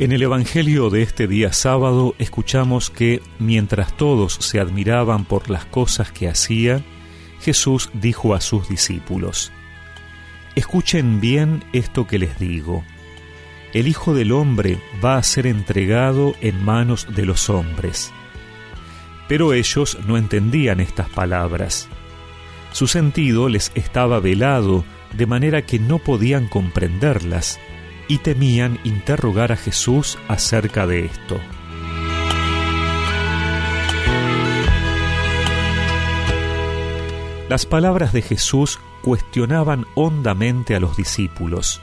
En el Evangelio de este día sábado escuchamos que, mientras todos se admiraban por las cosas que hacía, Jesús dijo a sus discípulos, Escuchen bien esto que les digo. El Hijo del Hombre va a ser entregado en manos de los hombres. Pero ellos no entendían estas palabras. Su sentido les estaba velado, de manera que no podían comprenderlas y temían interrogar a Jesús acerca de esto. Las palabras de Jesús cuestionaban hondamente a los discípulos.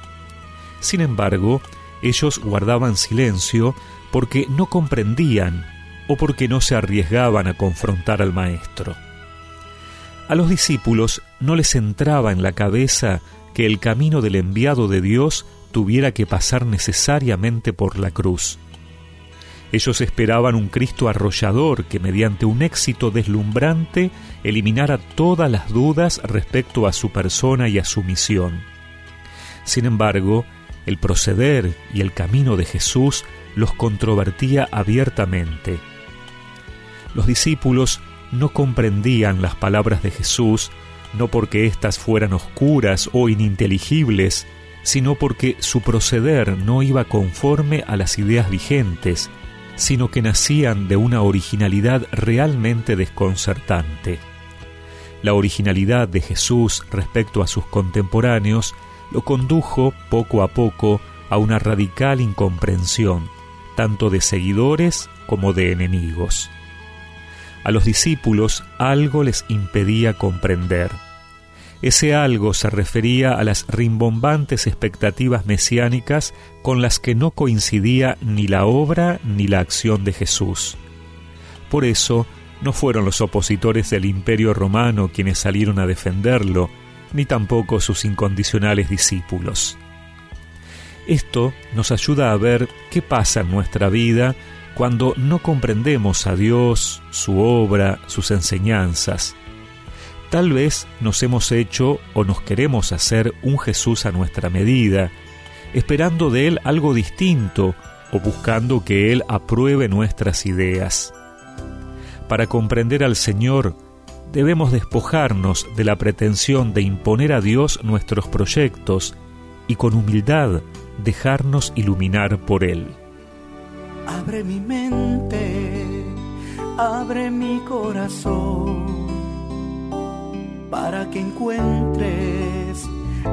Sin embargo, ellos guardaban silencio porque no comprendían o porque no se arriesgaban a confrontar al Maestro. A los discípulos no les entraba en la cabeza que el camino del enviado de Dios tuviera que pasar necesariamente por la cruz. Ellos esperaban un Cristo arrollador que mediante un éxito deslumbrante eliminara todas las dudas respecto a su persona y a su misión. Sin embargo, el proceder y el camino de Jesús los controvertía abiertamente. Los discípulos no comprendían las palabras de Jesús, no porque éstas fueran oscuras o ininteligibles, sino porque su proceder no iba conforme a las ideas vigentes, sino que nacían de una originalidad realmente desconcertante. La originalidad de Jesús respecto a sus contemporáneos lo condujo poco a poco a una radical incomprensión, tanto de seguidores como de enemigos. A los discípulos algo les impedía comprender ese algo se refería a las rimbombantes expectativas mesiánicas con las que no coincidía ni la obra ni la acción de Jesús. Por eso, no fueron los opositores del imperio romano quienes salieron a defenderlo, ni tampoco sus incondicionales discípulos. Esto nos ayuda a ver qué pasa en nuestra vida cuando no comprendemos a Dios, su obra, sus enseñanzas, Tal vez nos hemos hecho o nos queremos hacer un Jesús a nuestra medida, esperando de Él algo distinto o buscando que Él apruebe nuestras ideas. Para comprender al Señor, debemos despojarnos de la pretensión de imponer a Dios nuestros proyectos y con humildad dejarnos iluminar por Él. Abre mi mente, abre mi corazón para que encuentres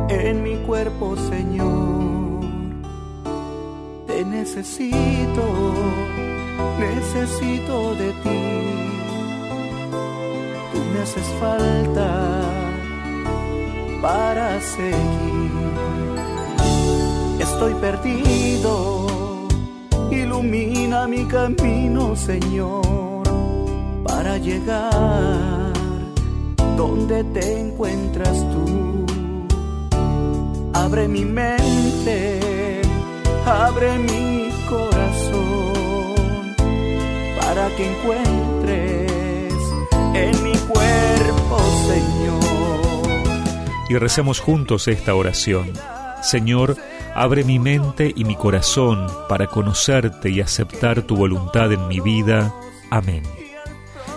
en mi cuerpo, Señor. Te necesito, necesito de ti. Tú me haces falta para seguir. Estoy perdido, ilumina mi camino, Señor, para llegar ¿Dónde te encuentras tú? Abre mi mente, abre mi corazón para que encuentres en mi cuerpo, Señor. Y recemos juntos esta oración. Señor, abre mi mente y mi corazón para conocerte y aceptar tu voluntad en mi vida. Amén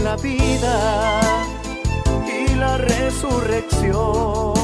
La vida y la resurrección.